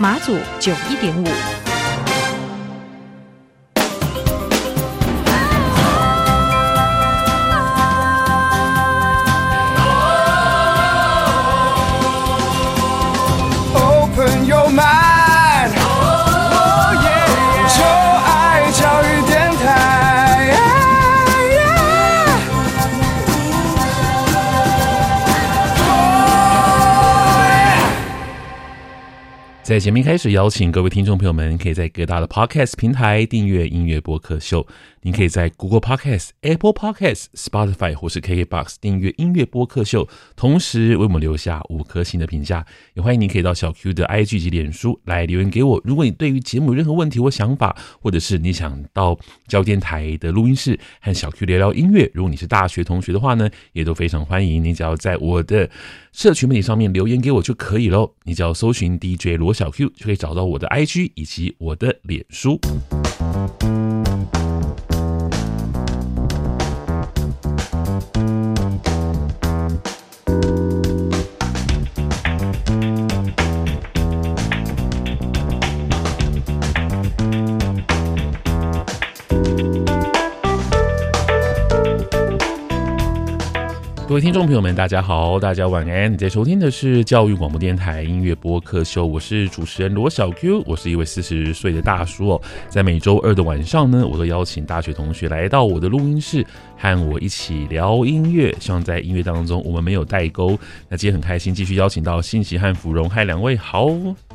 马祖九一点五。在节目开始，邀请各位听众朋友们，可以在各大的 Podcast 平台订阅音乐播客秀。您可以在 Google Podcast、Apple Podcast、Spotify 或是 KKBox 订阅音乐播客秀，同时为我们留下五颗星的评价。也欢迎您可以到小 Q 的 IG 及脸书来留言给我。如果你对于节目有任何问题或想法，或者是你想到教电台的录音室和小 Q 聊聊音乐，如果你是大学同学的话呢，也都非常欢迎。你只要在我的社群媒体上面留言给我就可以喽。你只要搜寻 DJ 罗小 Q 就可以找到我的 IG 以及我的脸书。各位听众朋友们，大家好，大家晚安。你在收听的是教育广播电台音乐播客秀，我是主持人罗小 Q，我是一位四十岁的大叔哦。在每周二的晚上呢，我都邀请大学同学来到我的录音室，和我一起聊音乐。希望在音乐当中，我们没有代沟。那今天很开心，继续邀请到信息和芙蓉，嗨，两位好。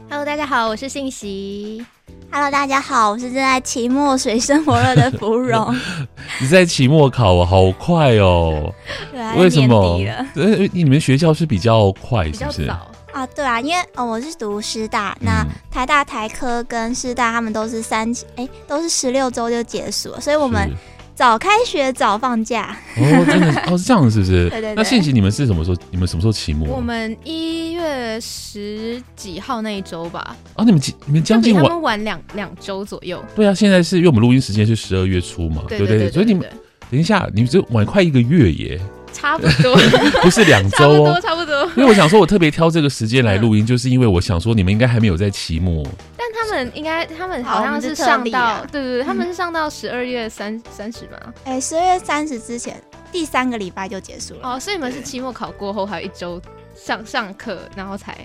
Hello，大家好，我是信息。Hello，大家好，我是正在期末水深火热的芙蓉。你在期末考啊？好快哦！对啊，为什么？呃，你们学校是比较快，是不是？啊，对啊，因为哦，我是读师大，那台大台科跟师大他们都是三，哎，都是十六周就结束了，所以我们。早开学早放假哦，真的哦，是这样，是不是？对对对。那信息你们是什么时候？你们什么时候期末？我们一月十几号那一周吧。啊，你们几？你们将近晚，他们晚两两周左右。对啊，现在是因为我们录音时间是十二月初嘛，对对对，对，对，对，对，对。所以你们等一下，你们就晚快一个月耶。差不多，不是两周哦，差不多。因为我想说，我特别挑这个时间来录音，就是因为我想说，你们应该还没有在期末。但他们应该，他们好像是上到，对对对，他们是上到十二月三三十嘛。哎，十二月三十之前第三个礼拜就结束了。哦，所以你们是期末考过后还有一周上上课，然后才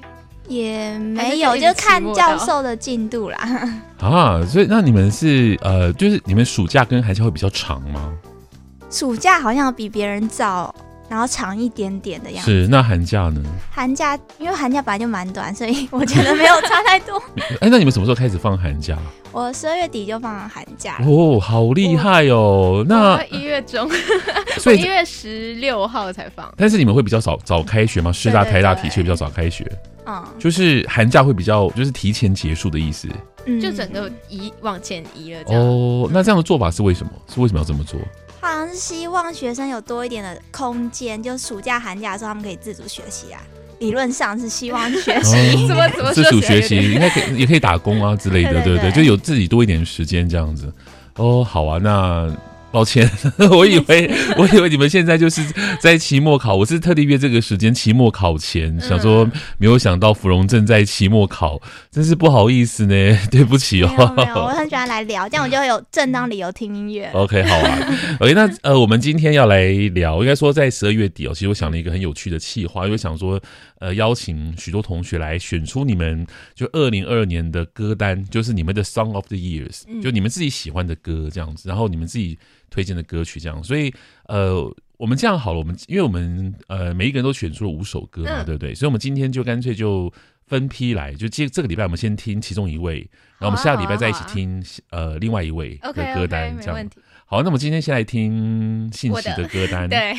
也没有，就看教授的进度啦。啊，所以那你们是呃，就是你们暑假跟寒假会比较长吗？暑假好像比别人早，然后长一点点的样子。是，那寒假呢？寒假因为寒假本来就蛮短，所以我觉得没有差太多。哎，那你们什么时候开始放寒假？我十二月底就放寒假。哦，好厉害哦！那一月中，所以一月十六号才放。但是你们会比较早早开学吗？师大、台大的确比较早开学。嗯，就是寒假会比较就是提前结束的意思。嗯，就整个移往前移了。哦，那这样的做法是为什么？是为什么要这么做？好像是希望学生有多一点的空间，就暑假寒假的时候他们可以自主学习啊。理论上是希望学习，怎么怎么自主学习，应该可以也可以打工啊之类的，对不对，就有自己多一点时间这样子。哦，好啊，那。抱歉，我以为 我以为你们现在就是在期末考，我是特地约这个时间期末考前，嗯、想说没有想到芙蓉正在期末考，真是不好意思呢，对不起哦。没有，没有，我很喜欢来聊，这样我就会有正当理由听音乐。OK，好啊。OK，那呃，我们今天要来聊，应该说在十二月底哦，其实我想了一个很有趣的企划，因为想说呃邀请许多同学来选出你们就二零二二年的歌单，就是你们的 Song of the Years，就你们自己喜欢的歌这样子，然后你们自己。推荐的歌曲这样，所以呃，我们这样好了，我们因为我们呃每一个人都选出了五首歌嘛，对不对？所以，我们今天就干脆就分批来，就这这个礼拜我们先听其中一位，然后我们下个礼拜再一起听呃另外一位的歌单，这样。好，那么今天先来听信息的歌单。对，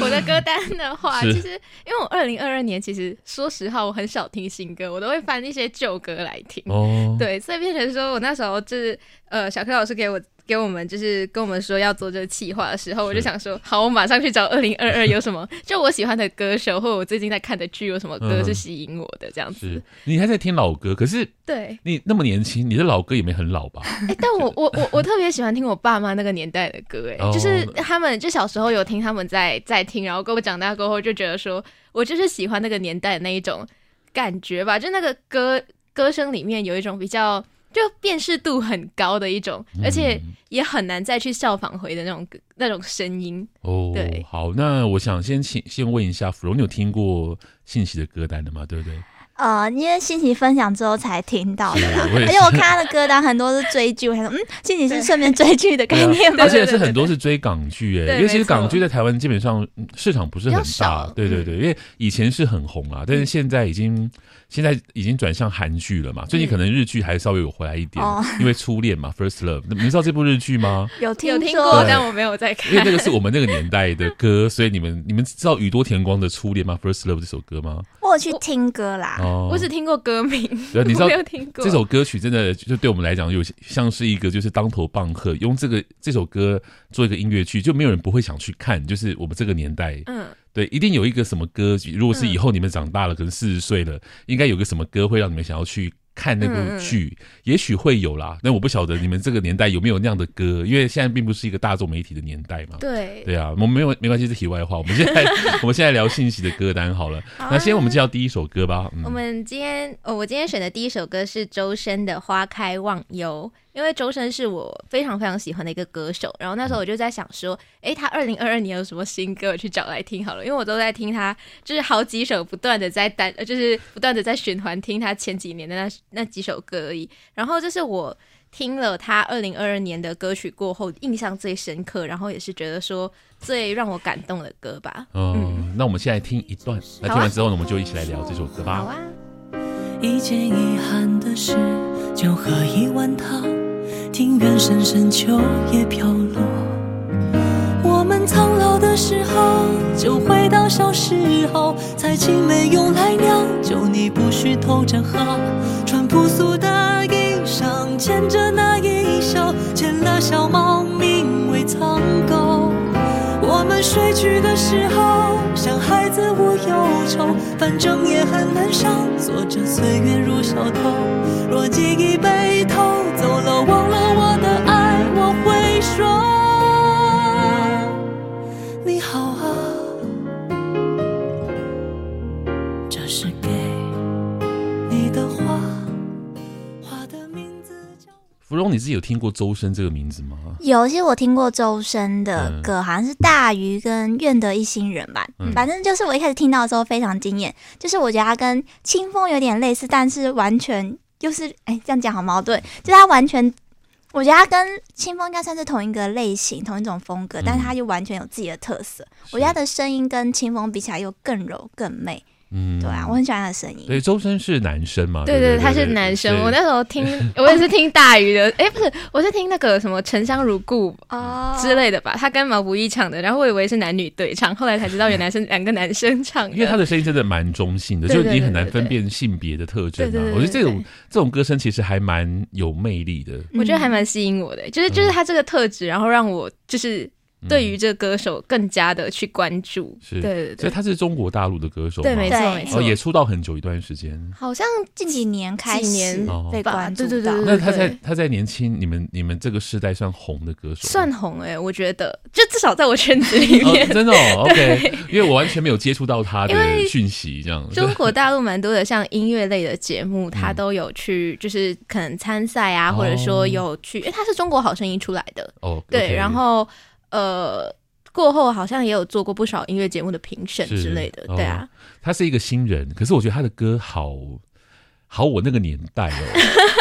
我的歌单的话，其实因为我二零二二年，其实说实话，我很少听新歌，我都会翻一些旧歌来听。哦，对，所以变成说我那时候就是呃，小柯老师给我。给我们就是跟我们说要做这个企划的时候，我就想说，好，我马上去找二零二二有什么，就我喜欢的歌手，或者我最近在看的剧有什么歌是吸引我的这样子。你还在听老歌，可是对你那么年轻，你的老歌也没很老吧？哎、欸，但我我我我特别喜欢听我爸妈那个年代的歌，哎，就是他们就小时候有听他们在在听，然后跟我长大过后就觉得说我就是喜欢那个年代的那一种感觉吧，就那个歌歌声里面有一种比较。就辨识度很高的一种，而且也很难再去效仿回的那种那种声音。哦，对，好，那我想先请先问一下芙蓉，你有听过信息的歌单的吗？对不对？呃，因为信息分享之后才听到的啦，而且我看他的歌单很多是追剧，我想说，嗯，信息是顺便追剧的概 念吗？而且是很多是追港剧，哎，因为其实港剧在台湾基本上市场不是很大，对对对，因为以前是很红啊，但是现在已经。现在已经转向韩剧了嘛？最近可能日剧还稍微有回来一点，嗯、因为初恋嘛，First Love。你们知道这部日剧吗？有听有听过，但我没有在看。因为那个是我们那个年代的歌，所以你们你们知道宇多田光的《初恋》吗？First Love 这首歌吗？我有去听歌啦，我，我只听过歌名。对，你知道这首歌曲真的就对我们来讲，有像是一个就是当头棒喝，用这个这首歌做一个音乐剧，就没有人不会想去看。就是我们这个年代，嗯。对，一定有一个什么歌，如果是以后你们长大了，嗯、可能四十岁了，应该有个什么歌会让你们想要去看那部剧，嗯、也许会有啦。但我不晓得你们这个年代有没有那样的歌，因为现在并不是一个大众媒体的年代嘛。对，对啊，我们没有没关系，是题外话。我们现在 我们现在聊信息的歌单好了。好啊、那先我们介绍第一首歌吧。嗯、我们今天哦，我今天选的第一首歌是周深的《花开忘忧》。因为周深是我非常非常喜欢的一个歌手，然后那时候我就在想说，哎，他二零二二年有什么新歌，我去找来听好了，因为我都在听他，就是好几首不断的在单，就是不断的在循环听他前几年的那那几首歌而已。然后就是我听了他二零二二年的歌曲过后，印象最深刻，然后也是觉得说最让我感动的歌吧。嗯，嗯，那我们现在听一段，那听完之后呢，我们就一起来聊这首歌吧。好啊。一件遗憾的事，就喝一碗汤。庭院深深，秋叶飘落。我们苍老的时候，就回到小时候。采青梅用来酿酒，你不许偷着喝。穿朴素的衣裳，牵着那衣袖，牵了小猫，名。睡去的时候，像孩子无忧愁，反正也很难受。坐着岁月如小偷，若记忆被偷走了，忘了我的爱，我会说你自己有听过周深这个名字吗？有其实我听过周深的歌，嗯、好像是《大鱼》跟《愿得一心人》吧。嗯、反正就是我一开始听到的时候非常惊艳，就是我觉得他跟清风有点类似，但是完全就是哎，这样讲好矛盾。就他完全，我觉得他跟清风应该算是同一个类型、同一种风格，但是他就完全有自己的特色。嗯、我觉得他的声音跟清风比起来又更柔更媚。嗯，对啊，我很喜欢他的声音。对，周深是男生嘛？对对，他是男生。我那时候听，我也是听大鱼的。哎，不是，我是听那个什么《沉香如故》啊之类的吧。他跟毛不易唱的，然后我以为是男女对唱，后来才知道原来是 两个男生唱的。因为他的声音真的蛮中性的，就你很难分辨性别的特征啊。我觉得这种这种歌声其实还蛮有魅力的。我觉得还蛮吸引我的，就是就是他这个特质，然后让我就是。对于这歌手更加的去关注，是，对对对，所以他是中国大陆的歌手，对，没错没错，也出道很久一段时间，好像近几年开始被关注到。对对对，那他在他在年轻，你们你们这个世代算红的歌手，算红哎，我觉得。就至少在我圈子里面，真的，OK，因为我完全没有接触到他的讯息，这样。中国大陆蛮多的像音乐类的节目，他都有去，就是可能参赛啊，或者说有去，因为他是中国好声音出来的，哦，对，然后呃。过后好像也有做过不少音乐节目的评审之类的，对啊。他是一个新人，可是我觉得他的歌好好我那个年代哦。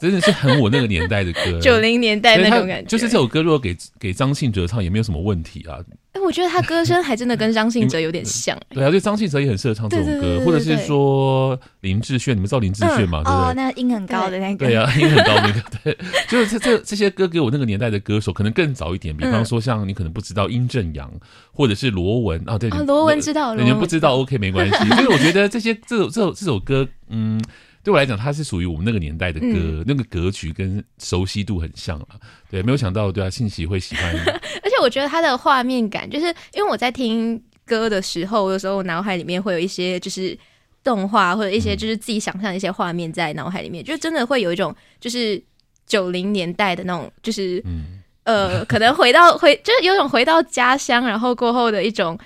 真的是很我那个年代的歌，九零年代那种感觉。就是这首歌如果给给张信哲唱，也没有什么问题啊。哎，我觉得他歌声还真的跟张信哲有点像。对啊，就张信哲也很适合唱这种歌，或者是说林志炫，你们知道林志炫吗？对不对？哦，那个音很高的那个。对啊，音很高的那个。对，就是这这这些歌给我那个年代的歌手，可能更早一点。比方说，像你可能不知道殷正阳，或者是罗文啊，对，罗文知道，你们不知道 OK 没关系。所以我觉得这些这首这首这首歌，嗯。对我来讲，它是属于我们那个年代的歌，嗯、那个格局跟熟悉度很像了。对，没有想到，对啊，信息会喜欢。而且我觉得它的画面感，就是因为我在听歌的时候，有时候我脑海里面会有一些就是动画或者一些就是自己想象的一些画面在脑海里面，嗯、就真的会有一种就是九零年代的那种，就是、嗯、呃，可能回到回就是有种回到家乡，然后过后的一种。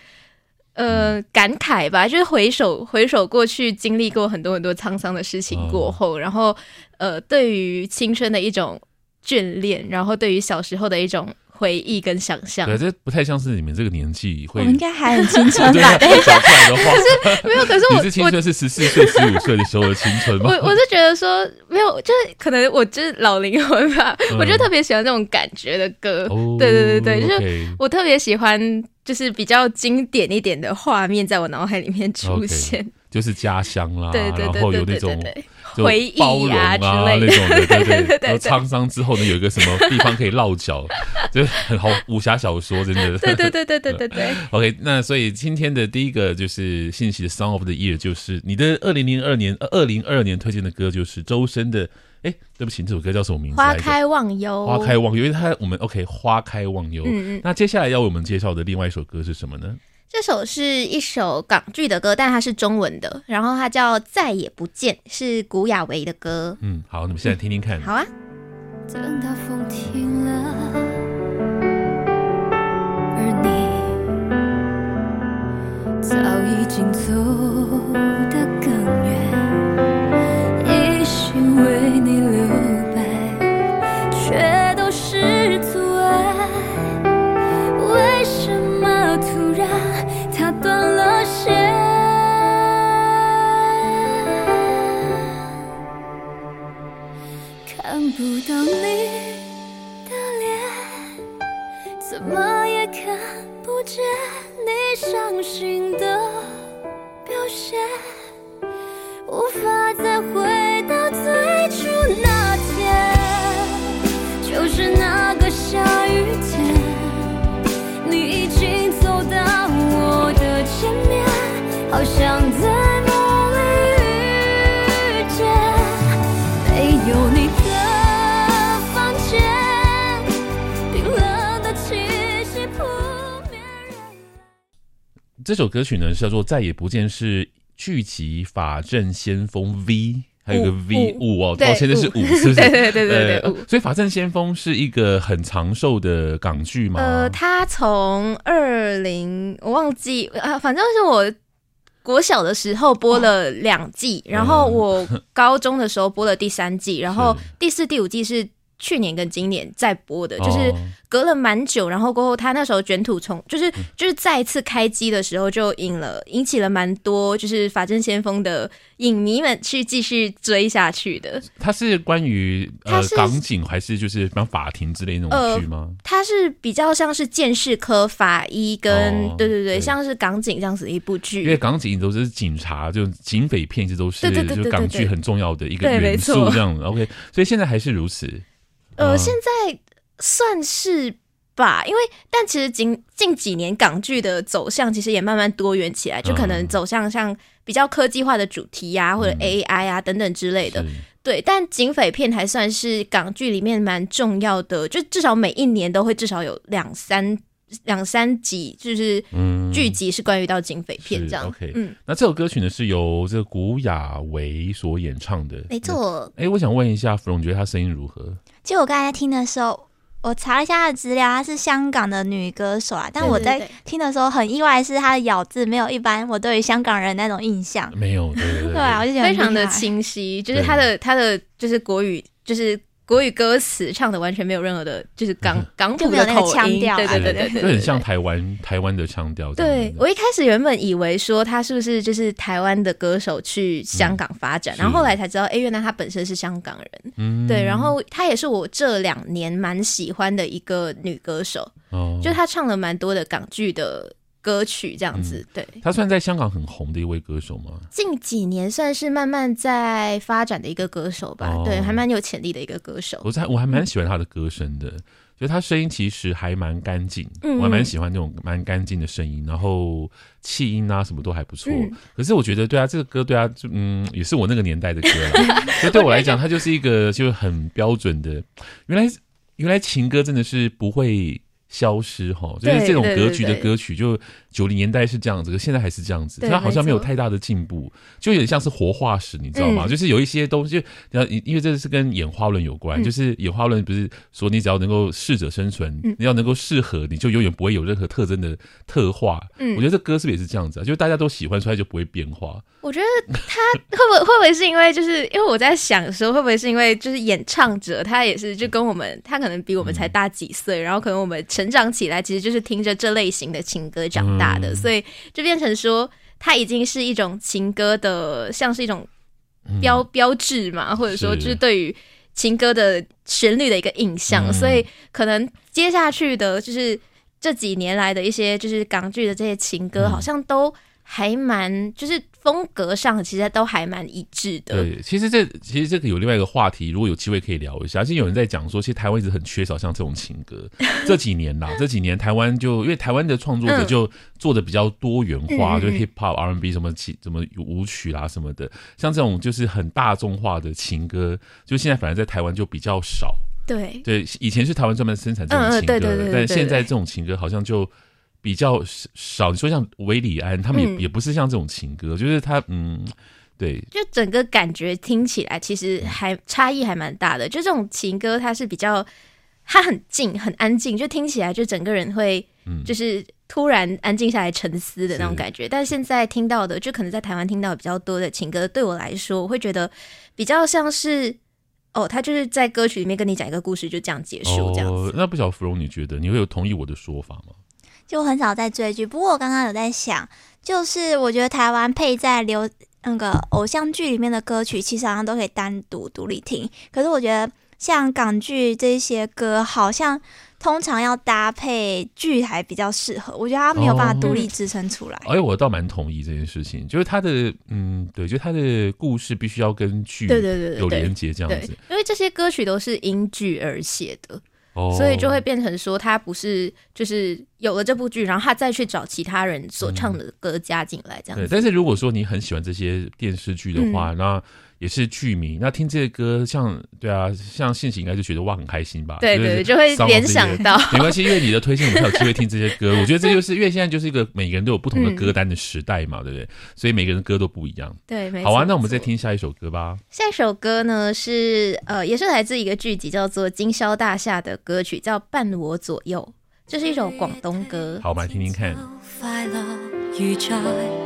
呃，感慨吧，就是回首回首过去，经历过很多很多沧桑的事情过后，哦、然后呃，对于青春的一种眷恋，然后对于小时候的一种回忆跟想象。对，这不太像是你们这个年纪会。我们应该还很青春吧？对，想出来的话，可是没有，可是我，你是青春是十四岁、十五岁的时候的青春吗？我我是觉得说没有，就是可能我就是老灵魂吧，嗯、我就特别喜欢这种感觉的歌。哦、对对对对，就是我特别喜欢。就是比较经典一点的画面，在我脑海里面出现，okay, 就是家乡啦，对对对对对对对，然后有那种回忆啊之类的那种的，对对 对，然后沧桑之后呢，有一个什么地方可以落脚，就很好武侠小说，真的，对对对对对对对。OK，那所以今天的第一个就是信息的 Song of the Year，就是你的二零零二年二零二二年推荐的歌，就是周深的。哎，对不起，这首歌叫什么名字？花开忘忧。花开忘忧，因为它我们 OK，花开忘忧。嗯嗯。那接下来要为我们介绍的另外一首歌是什么呢？这首是一首港剧的歌，但它是中文的，然后它叫《再也不见》，是古雅维的歌。嗯，好，那么现在听听看。嗯、好啊。等到风停了，而你早已经走。不到你的脸怎么也看不见你伤心的这首歌曲呢是叫做《再也不见》，是剧集《法证先锋 V》，还有个 V 五哦，到现在是五，是不是？对对对对对。所以《法证先锋》是一个很长寿的港剧吗？呃，它从二零我忘记啊，反正是我国小的时候播了两季，然后我高中的时候播了第三季，然后 第四、第五季是。去年跟今年在播的，就是隔了蛮久，然后过后他那时候卷土重，就是就是再一次开机的时候，就引了引起了蛮多就是法证先锋的影迷们去继续追下去的。它是关于呃港警还是就是比方法庭之类那种剧吗？呃，它是比较像是鉴识科法医跟、哦、对对对，对像是港警这样子的一部剧。因为港警都是警察，就警匪片，这都是就港剧很重要的一个元素这样子。OK，所以现在还是如此。呃，现在算是吧，因为但其实近近几年港剧的走向其实也慢慢多元起来，就可能走向像比较科技化的主题呀、啊，或者 AI 啊等等之类的。对，但警匪片还算是港剧里面蛮重要的，就至少每一年都会至少有两三两三集，就是剧集是关于到警匪片这样。OK，嗯，那这首歌曲呢是由这个古雅维所演唱的，没错。哎，我想问一下芙蓉，你觉得他声音如何？就我刚才听的时候，我查了一下他的资料，她是香港的女歌手啊。但我在听的时候很意外，是她的咬字没有一般我对于香港人那种印象。没有，对对对，对啊，我就觉得非常的清晰，就是她的她的就是国语，就是国语歌词唱的完全没有任何的，就是港港普的口音，调对对对对对，就很像台湾台湾的腔调。对，我一开始原本以为说他是不是就是台湾的歌手去香港发展，嗯、然后后来才知道，哎，原来他本身是香港人。嗯，对，然后他也是我这两年蛮喜欢的一个女歌手，哦，就她唱了蛮多的港剧的。歌曲这样子，嗯、对，他算在香港很红的一位歌手吗？近几年算是慢慢在发展的一个歌手吧，哦、对，还蛮有潜力的一个歌手。我在我还蛮喜欢他的歌声的，就、嗯、他声音其实还蛮干净，嗯、我还蛮喜欢那种蛮干净的声音，然后气音啊什么都还不错。嗯、可是我觉得，对啊，这个歌对啊，就嗯，也是我那个年代的歌了。所以对我来讲，它就是一个就很标准的。原来原来情歌真的是不会。消失哈，就是这种格局的歌曲，就九零年代是这样子，可现在还是这样子，它好像没有太大的进步，就有点像是活化石，你知道吗？就是有一些东西，就因为这是跟演化论有关，就是演化论不是说你只要能够适者生存，你要能够适合，你就永远不会有任何特征的特化。我觉得这歌是不是也是这样子啊？就是大家都喜欢，所以就不会变化。我觉得他会不会会不会是因为就是因为我在想的时候会不会是因为就是演唱者他也是就跟我们他可能比我们才大几岁，然后可能我们成长起来其实就是听着这类型的情歌长大的，所以就变成说它已经是一种情歌的像是一种标标志嘛，或者说就是对于情歌的旋律的一个印象，所以可能接下去的就是这几年来的一些就是港剧的这些情歌好像都。还蛮就是风格上其实都还蛮一致的。对，其实这其实这个有另外一个话题，如果有机会可以聊一下。而且有人在讲说，其实台湾一直很缺少像这种情歌。这几年啦，这几年台湾就因为台湾的创作者就做的比较多元化，嗯、就 hip hop、R&B 什么什么舞曲啦什么的，像这种就是很大众化的情歌，就现在反而在台湾就比较少。对对，以前是台湾专门生产这种情歌的，但现在这种情歌好像就。比较少，你说像韦礼安，他们也、嗯、也不是像这种情歌，就是他，嗯，对，就整个感觉听起来其实还差异还蛮大的。就这种情歌，它是比较，它很静，很安静，就听起来就整个人会，就是突然安静下来沉思的那种感觉。嗯、但是现在听到的，就可能在台湾听到比较多的情歌，对我来说，我会觉得比较像是，哦，他就是在歌曲里面跟你讲一个故事，就这样结束，这样子。哦、那不晓芙蓉，你觉得你会有同意我的说法吗？就很少在追剧，不过我刚刚有在想，就是我觉得台湾配在流那个偶像剧里面的歌曲，其实好像都可以单独独立听。可是我觉得像港剧这些歌，好像通常要搭配剧还比较适合。我觉得它没有办法独立支撑出来。哎、哦，我倒蛮同意这件事情，就是它的嗯，对，就它的故事必须要跟剧对对对有连接这样子，因为这些歌曲都是因剧而写的。所以就会变成说，他不是就是有了这部剧，然后他再去找其他人所唱的歌加进来这样子。对，但是如果说你很喜欢这些电视剧的话，嗯、那。也是剧迷，那听这些歌，像对啊，像信息应该就觉得哇很开心吧？对对，就会联想到。没关系，因为你的推荐，我们才有机会听这些歌。我觉得这就是因为现在就是一个每个人都有不同的歌单的时代嘛，嗯、对不对？所以每个人的歌都不一样。对，没错。好啊，那我们再听下一首歌吧。下一首歌呢是呃，也是来自一个剧集叫做《今宵大厦》的歌曲，叫《伴我左右》，这是一首广东歌。好，我们来听听看。快乐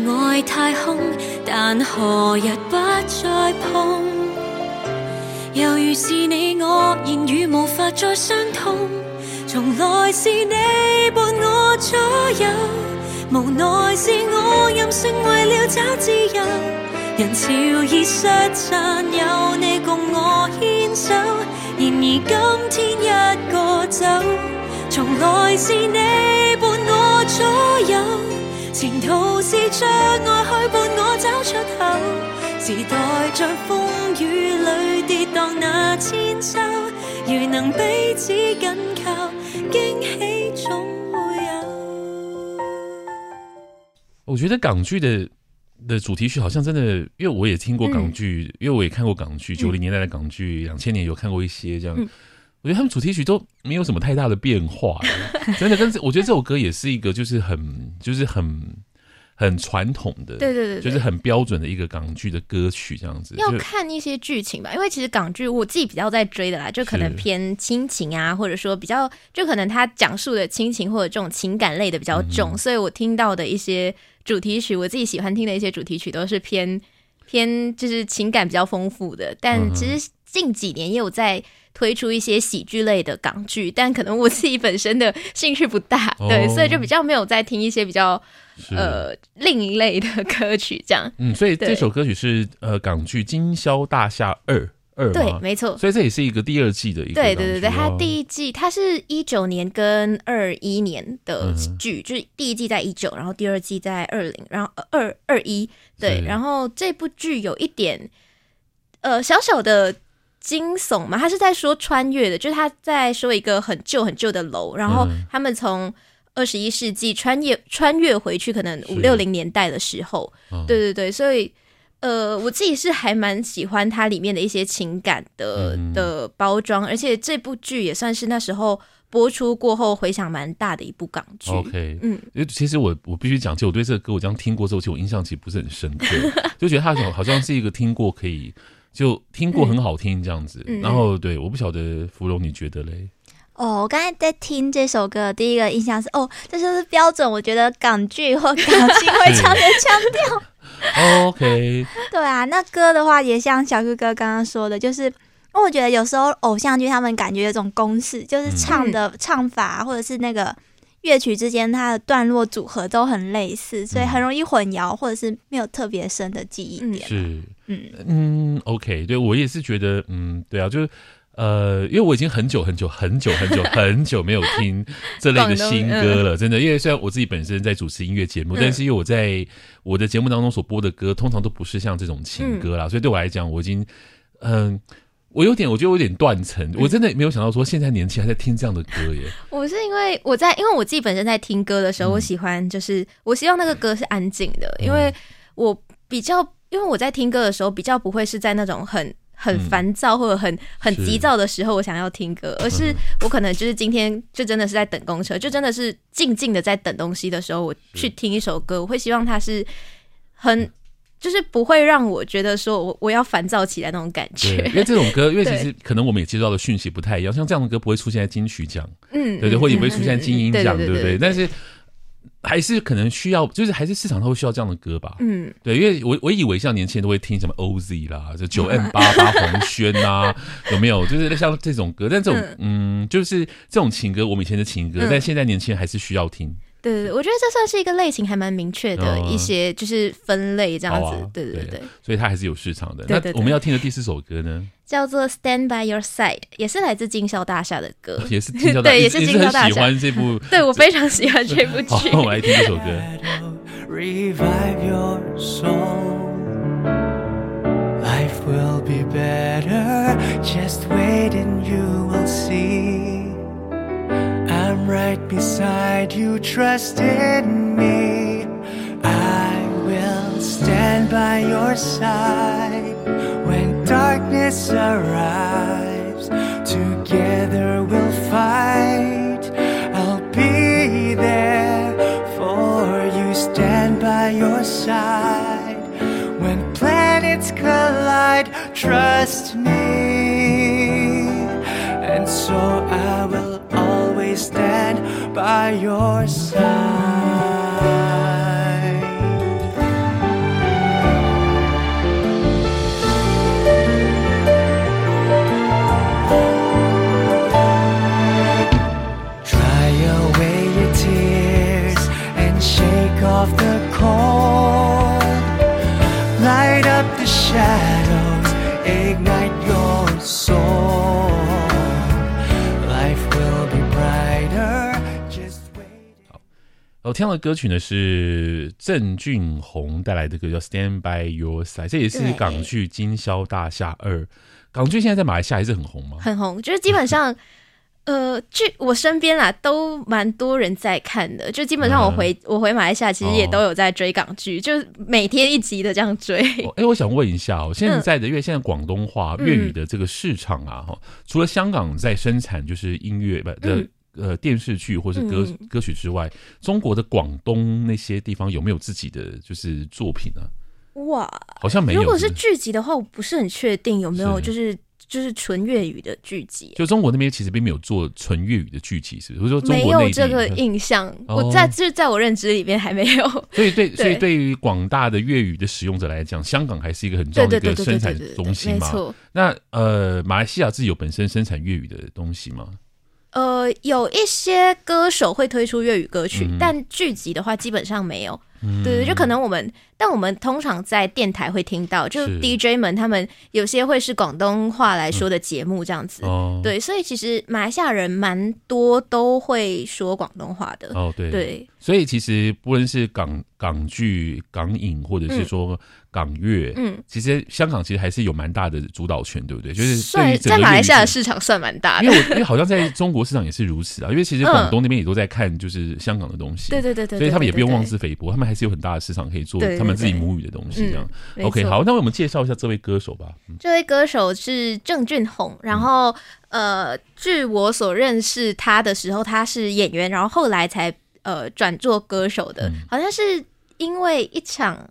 爱太空，但何日不再碰？犹如是你我言语无法再相通，从来是你伴我左右，无奈是我任性为了找自由。人潮已失散，有你共我牵手，然而今天一个走，从来是你伴我左右。前途是障碍，去伴我找出口。时代在风雨里跌宕那千秋，如能彼此紧靠，惊喜总会有。我觉得港剧的的主题曲好像真的，因为我也听过港剧，嗯、因为我也看过港剧，九零年代的港剧，两千年有看过一些这样。嗯我觉得他们主题曲都没有什么太大的变化，真的。跟我觉得这首歌也是一个，就是很，就是很，很传统的，对对对，就是很标准的一个港剧的歌曲这样子。要看一些剧情吧，因为其实港剧我自己比较在追的啦，就可能偏亲情啊，或者说比较，就可能他讲述的亲情或者这种情感类的比较重，所以我听到的一些主题曲，我自己喜欢听的一些主题曲都是偏。偏就是情感比较丰富的，但其实近几年也有在推出一些喜剧类的港剧，但可能我自己本身的兴趣不大，哦、对，所以就比较没有在听一些比较呃另一类的歌曲这样。嗯，所以这首歌曲是呃港剧《今宵大厦二》。二对，没错，所以这也是一个第二季的一个。对对对对，它第一季它是一九年跟二一年的剧，嗯、就是第一季在一九，然后第二季在二零，然后二二一。对，然后这部剧有一点呃小小的惊悚嘛，他是在说穿越的，就是他在说一个很旧很旧的楼，然后他们从二十一世纪穿越穿越回去，可能五六零年代的时候，嗯、对对对，所以。呃，我自己是还蛮喜欢它里面的一些情感的、嗯、的包装，而且这部剧也算是那时候播出过后回响蛮大的一部港剧。OK，嗯，因为其实我我必须讲，其实我对这个歌我这样听过之后，其实我印象其实不是很深刻，就觉得它好像是一个听过可以就听过很好听这样子。嗯、然后对，我不晓得芙蓉你觉得嘞？哦，我刚才在听这首歌，第一个印象是哦，这就是标准，我觉得港剧或港星会唱的腔调。OK，对啊，那歌的话也像小哥哥刚刚说的，就是因为我觉得有时候偶像剧他们感觉有种公式，就是唱的、嗯、唱法或者是那个乐曲之间它的段落组合都很类似，所以很容易混淆，或者是没有特别深的记忆点。是，嗯。嗯，OK，对我也是觉得，嗯，对啊，就是。呃，因为我已经很久很久很久很久 很久没有听这类的新歌了，真的。因为虽然我自己本身在主持音乐节目，但是因为我在我的节目当中所播的歌，通常都不是像这种情歌啦，所以对我来讲，我已经嗯，我有点，我觉得我有点断层。我真的没有想到说，现在年轻人还在听这样的歌耶。我是因为我在，因为我自己本身在听歌的时候，我喜欢就是我希望那个歌是安静的，因为我比较，因为我在听歌的时候比较不会是在那种很。很烦躁或者很很急躁的时候，我想要听歌，而是我可能就是今天就真的是在等公车，就真的是静静的在等东西的时候，我去听一首歌，我会希望它是很就是不会让我觉得说我我要烦躁起来那种感觉。因为这种歌，因为其实可能我们也接到的讯息不太一样，像这样的歌不会出现在金曲奖，嗯，对对，或者也不会出现在金音奖，对不对？但是。还是可能需要，就是还是市场上会需要这样的歌吧。嗯，对，因为我我以为像年轻人都会听什么 OZ 啦，就九 M 八八黄轩啊，有没有？就是像这种歌，但这种嗯，嗯，就是这种情歌，我们以前的情歌，嗯、但现在年轻人还是需要听。对对对，我觉得这算是一个类型还蛮明确的一些，就是分类这样子。对对对，对，所以它还是有市场的。对对对，那我们要听的第四首歌呢？叫做《Stand by Your Side》，也是来自金宵大厦的歌，也是金宵大厦，对，也是金宵大厦。喜欢这部，对我非常喜欢这部 剧。好，我们来听这首歌。Darkness arrives, together we'll fight. I'll be there for you, stand by your side. When planets collide, trust me. And so by your side. 我听到的歌曲呢是郑俊弘带来的歌，叫《Stand by Your Side》，这也是港剧《今宵大厦二》。港剧现在在马来西亚还是很红吗？很红，就是基本上。呃，据我身边啦，都蛮多人在看的。就基本上我回、嗯、我回马来西亚，其实也都有在追港剧，哦、就每天一集的这样追。哎、哦欸，我想问一下哦，现在的、嗯、因为现在广东话粤语的这个市场啊，哈、嗯，除了香港在生产就是音乐不的、嗯、呃电视剧或是歌、嗯、歌曲之外，中国的广东那些地方有没有自己的就是作品呢、啊？哇，好像没有。如果是剧集的话，我不是很确定有没有就是。就是纯粤语的剧集，就中国那边其实并没有做纯粤语的剧集，是不是？说中没国有这个印象，哦、我在就是在我认知里面还没有。所以对，对所以对于广大的粤语的使用者来讲，香港还是一个很重要的一个生产中心嘛。没错。那呃，马来西亚自己有本身生产粤语的东西吗？呃，有一些歌手会推出粤语歌曲，嗯、但剧集的话基本上没有。嗯、对对，就可能我们，但我们通常在电台会听到，就 DJ 们他们有些会是广东话来说的节目这样子。嗯哦、对，所以其实马来西亚人蛮多都会说广东话的。哦，对对，所以其实不论是港港剧、港影，或者是说。嗯港乐，嗯，其实香港其实还是有蛮大的主导权，对不对？就是算在马来西亚的市场算蛮大的，因为我因为好像在中国市场也是如此啊。因为其实广东那边也都在看，就是香港的东西，对对对对，所以他们也不用妄自菲薄，他们还是有很大的市场可以做他们自己母语的东西。这样，OK，好，那我们介绍一下这位歌手吧。这位歌手是郑俊弘，然后呃，据我所认识他的时候，他是演员，然后后来才呃转做歌手的，好像是因为一场。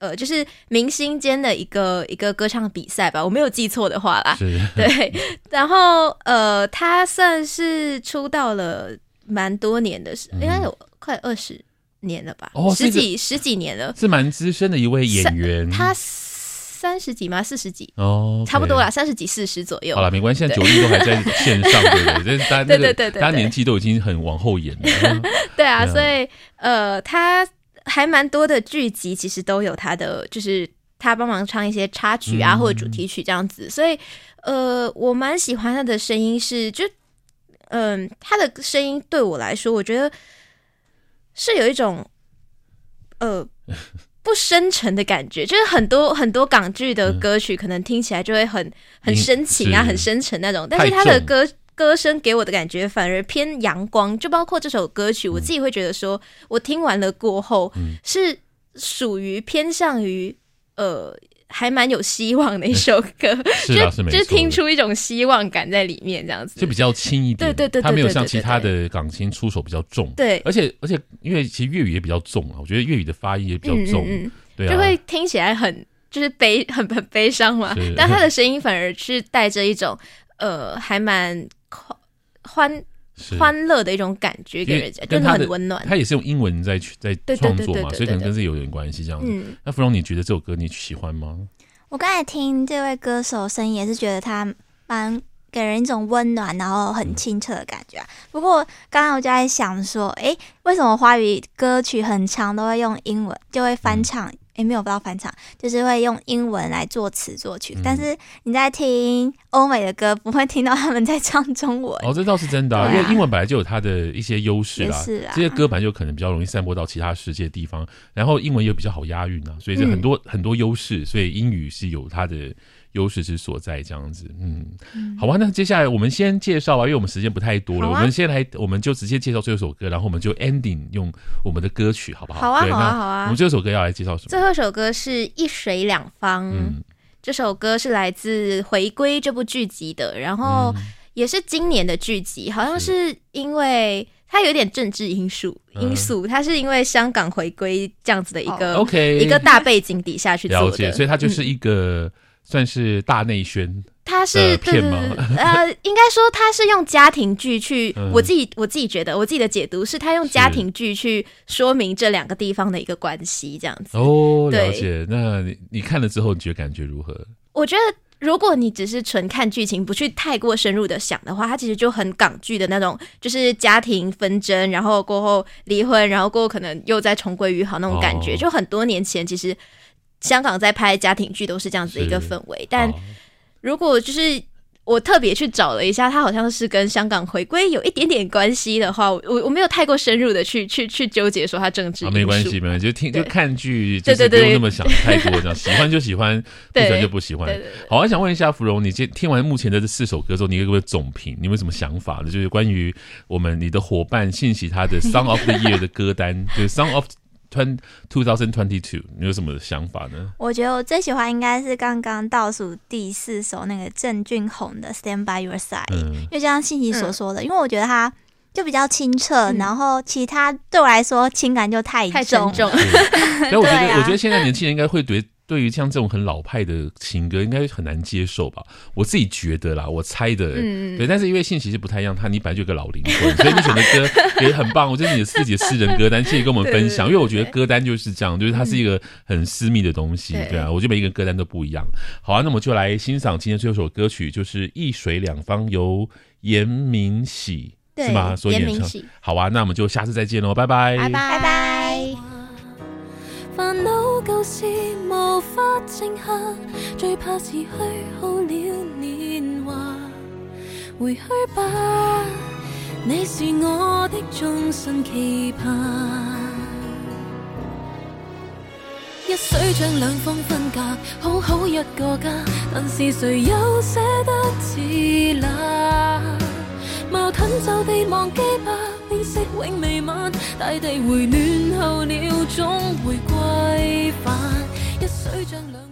呃，就是明星间的一个一个歌唱比赛吧，我没有记错的话啦。是对，然后呃，他算是出道了蛮多年的时，嗯、应该有快二十年了吧？哦，十几十几年了，是蛮资深的一位演员。他三十几吗？四十几？哦，okay、差不多啦，三十几四十左右。好了，没关系，现在九力都还在线上，对不对？大家对对对对，大家年纪都已经很往后延了。对啊，所以呃，他。还蛮多的剧集，其实都有他的，就是他帮忙唱一些插曲啊，或者主题曲这样子。嗯、所以，呃，我蛮喜欢他的声音是，是就，嗯、呃，他的声音对我来说，我觉得是有一种，呃，不深沉的感觉。就是很多很多港剧的歌曲，可能听起来就会很很深情啊，很深沉那种。但是他的歌。歌声给我的感觉反而偏阳光，就包括这首歌曲，我自己会觉得说，我听完了过后，是属于偏向于呃，还蛮有希望的一首歌，就就听出一种希望感在里面，这样子，就比较轻一点，对对对，他没有像其他的港星出手比较重，对，而且而且因为其实粤语也比较重啊，我觉得粤语的发音也比较重，嗯，对，就会听起来很就是悲很很悲伤嘛，但他的声音反而是带着一种呃，还蛮。欢欢乐的一种感觉给人家，真的很温暖。他也是用英文在在创作嘛，所以可能跟这有点关系。这样子，嗯、那芙蓉，你觉得这首歌你喜欢吗？我刚才听这位歌手声音，也是觉得他蛮给人一种温暖，然后很清澈的感觉啊。嗯、不过刚刚我就在想说，哎，为什么华语歌曲很长都会用英文，就会翻唱？嗯也没有到翻唱，就是会用英文来作词作曲。嗯、但是你在听欧美的歌，不会听到他们在唱中文。哦，这倒是真的、啊，啊、因为英文本来就有它的一些优势啦。是啊，这些歌本来就可能比较容易散播到其他世界地方，然后英文又比较好押韵啊，所以这很多、嗯、很多优势。所以英语是有它的。优势之所在，这样子，嗯，好吧，那接下来我们先介绍啊，因为我们时间不太多了，啊、我们先来，我们就直接介绍这首歌，然后我们就 ending 用我们的歌曲，好不好？好啊，好啊，好啊。我们这首歌要来介绍什么？最后一首歌是《一水两方》，嗯，这首歌是来自《回归》这部剧集的，然后也是今年的剧集，好像是因为它有点政治因素，因素，它是因为香港回归这样子的一个、哦、OK 一个大背景底下去做的，了解，所以它就是一个。嗯算是大内宣，他是骗吗？呃，应该说他是用家庭剧去，嗯、我自己我自己觉得，我自己的解读是他用家庭剧去说明这两个地方的一个关系，这样子。哦，了解。那你你看了之后，你觉得感觉如何？我觉得，如果你只是纯看剧情，不去太过深入的想的话，它其实就很港剧的那种，就是家庭纷争，然后过后离婚，然后过后可能又再重归于好那种感觉，哦、就很多年前其实。香港在拍家庭剧都是这样子的一个氛围，但如果就是我特别去找了一下，它好像是跟香港回归有一点点关系的话，我我没有太过深入的去去去纠结说它政治。没关系，没关系，就听就看剧，就是不用那么想太多，这样喜欢就喜欢，不喜欢就不喜欢。好，我想问一下芙蓉，你听听完目前的这四首歌之后，你有没有总评？你有没有什么想法呢？就是关于我们你的伙伴信息他的 Song of the Year 的歌单，就是 Song of。Two thousand twenty two，你有什么想法呢？我觉得我最喜欢应该是刚刚倒数第四首那个郑俊宏的《Stand by Your Side》，嗯，因为就像信息所说的，嗯、因为我觉得他就比较清澈，嗯、然后其他对我来说情感就太重太沉重。所以 我觉得，我觉得现在年轻人应该会对对于像这种很老派的情歌，应该很难接受吧？我自己觉得啦，我猜的，嗯、对。但是因为信其实不太一样，他你本来就有个老灵魂，所以你选的歌也很棒。我觉得你自己的私人歌单，谢谢跟我们分享。因为我觉得歌单就是这样，就是它是一个很私密的东西，嗯、对啊。我觉得每一个歌单都不一样。好啊，那我们就来欣赏今天最后一首歌曲，就是《一水两方》，由严明喜是吗？所演唱。好啊，那我们就下次再见喽，拜拜，拜拜，拜拜。烦恼旧事无法静下，最怕是虚耗了年华。回去吧，你是我的终身期盼。一水将两方分隔，好好一个家，但是谁又舍得自立？矛盾就地忘记吧，变色永未晚，大地回暖后鸟总会归返，一水将两。